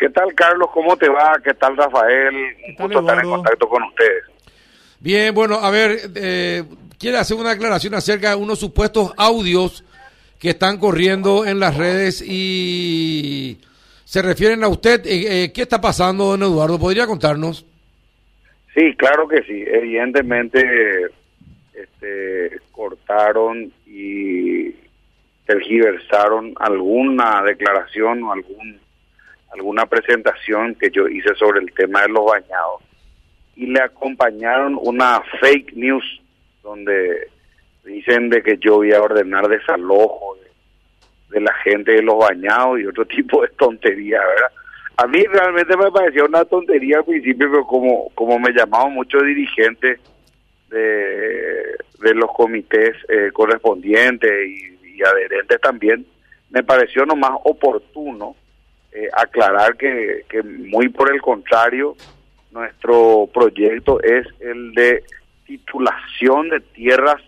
¿Qué tal, Carlos? ¿Cómo te va? ¿Qué tal, Rafael? Un gusto estar en contacto con ustedes. Bien, bueno, a ver, eh, quiere hacer una aclaración acerca de unos supuestos audios que están corriendo en las redes y se refieren a usted. Eh, eh, ¿Qué está pasando, don Eduardo? ¿Podría contarnos? Sí, claro que sí. Evidentemente este, cortaron y tergiversaron alguna declaración o algún alguna presentación que yo hice sobre el tema de los bañados y le acompañaron una fake news donde dicen de que yo voy a ordenar desalojo de, la gente de los bañados y otro tipo de tontería, ¿verdad? A mí realmente me parecía una tontería al principio, pero como, como me llamaban muchos dirigentes de, de los comités eh, correspondientes y, adherentes también, me pareció nomás oportuno eh, aclarar que, que muy por el contrario, nuestro proyecto es el de titulación de tierras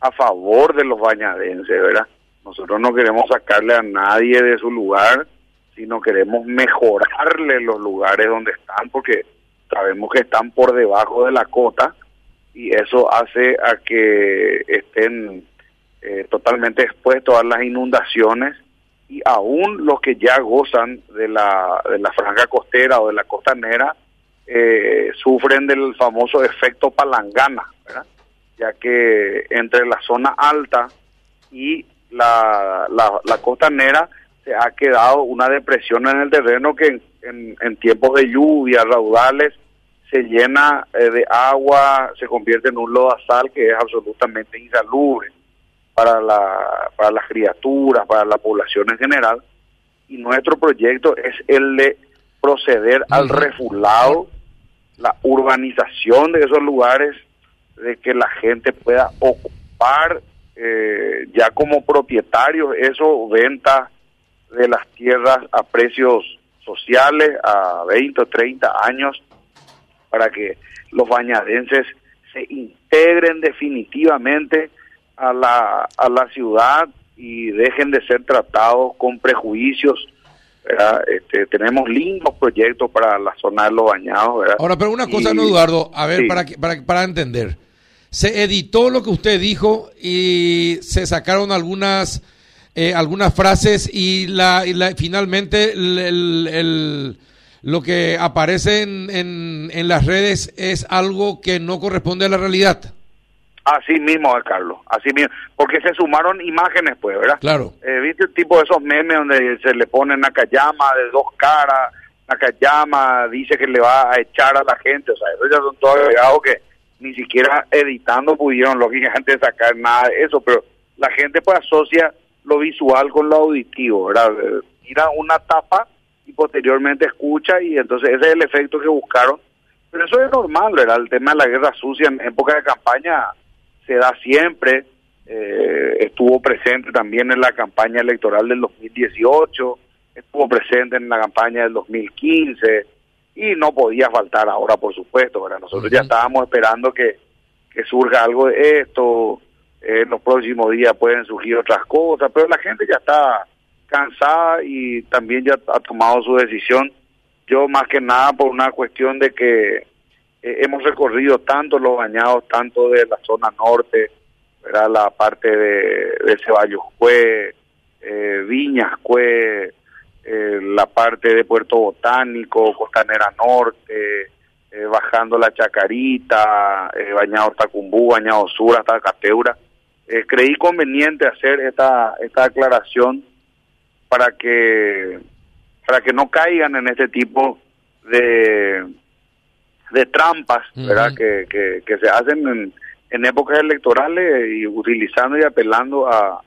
a favor de los bañadenses, ¿verdad? Nosotros no queremos sacarle a nadie de su lugar, sino queremos mejorarle los lugares donde están, porque sabemos que están por debajo de la cota y eso hace a que estén eh, totalmente expuestos a las inundaciones y aún los que ya gozan de la, de la franja costera o de la costanera eh, sufren del famoso efecto palangana, ya que entre la zona alta y la, la, costanera se ha quedado una depresión en el terreno que en, en, tiempos de lluvia, raudales, se llena eh, de agua, se convierte en un lodazal que es absolutamente insalubre para, la, para las criaturas, para la población en general. Y nuestro proyecto es el de proceder al refulado, la urbanización de esos lugares, de que la gente pueda ocupar eh, ya como propietarios eso, venta de las tierras a precios sociales a 20 o 30 años para que los bañadenses se integren definitivamente a la, a la ciudad y dejen de ser tratados con prejuicios. Este, tenemos lindos proyectos para la zona de los bañados. Ahora, pero una cosa, no, Eduardo, a ver, para, para, para entender. Se editó lo que usted dijo y se sacaron algunas eh, algunas frases y, la, y la finalmente el lo que aparece en, en, las redes es algo que no corresponde a la realidad. Así mismo, Carlos, así mismo, porque se sumaron imágenes, pues, ¿verdad? Claro. Eh, ¿Viste el tipo de esos memes donde se le pone Nakayama de dos caras, Nakayama dice que le va a echar a la gente, o sea, eso ya son todos agregados que ni siquiera editando pudieron lógicamente sacar nada de eso, pero la gente pues asocia lo visual con lo auditivo, ¿verdad? Eh, mira una tapa y posteriormente escucha y entonces ese es el efecto que buscaron. Pero eso es normal, ¿verdad? El tema de la guerra sucia en época de campaña se da siempre, eh, estuvo presente también en la campaña electoral del 2018, estuvo presente en la campaña del 2015 y no podía faltar ahora, por supuesto, ¿verdad? Nosotros ya estábamos esperando que, que surja algo de esto, en los próximos días pueden surgir otras cosas, pero la gente ya está cansada y también ya ha tomado su decisión. Yo más que nada por una cuestión de que eh, hemos recorrido tanto los bañados, tanto de la zona norte, ¿verdad? la parte de, de Ceballos Cue, eh, Viñas Cue, eh, la parte de Puerto Botánico, Costanera Norte, bajando la Chacarita, bañado Tacumbú, bañado Sur hasta Cateura. creí conveniente hacer esta, esta aclaración para que para que no caigan en este tipo de de trampas verdad que, que, se hacen en, en épocas electorales y utilizando y apelando a,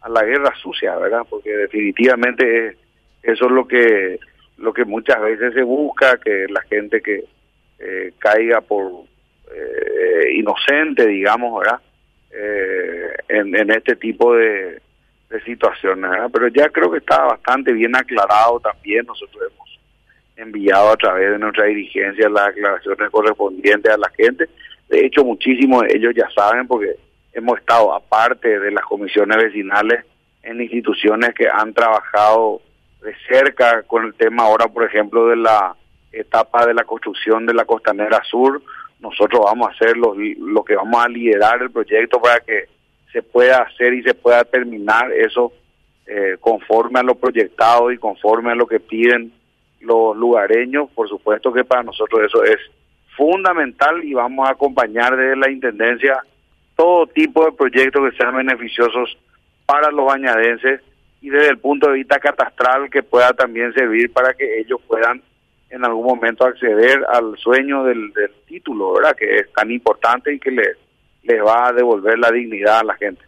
a la guerra sucia verdad porque definitivamente eso es lo que lo que muchas veces se busca que la gente que eh, caiga por eh, inocente digamos verdad eh, en, en este tipo de de situaciones, pero ya creo que está bastante bien aclarado también. Nosotros hemos enviado a través de nuestra dirigencia las aclaraciones correspondientes a la gente. De hecho, muchísimos de ellos ya saben porque hemos estado aparte de las comisiones vecinales en instituciones que han trabajado de cerca con el tema ahora, por ejemplo, de la etapa de la construcción de la Costanera Sur. Nosotros vamos a hacer lo, lo que vamos a liderar el proyecto para que se pueda hacer y se pueda terminar eso eh, conforme a lo proyectado y conforme a lo que piden los lugareños. Por supuesto que para nosotros eso es fundamental y vamos a acompañar desde la Intendencia todo tipo de proyectos que sean beneficiosos para los bañadenses y desde el punto de vista catastral que pueda también servir para que ellos puedan en algún momento acceder al sueño del, título, ¿verdad? Que es tan importante y que les va a devolver la dignidad a la gente.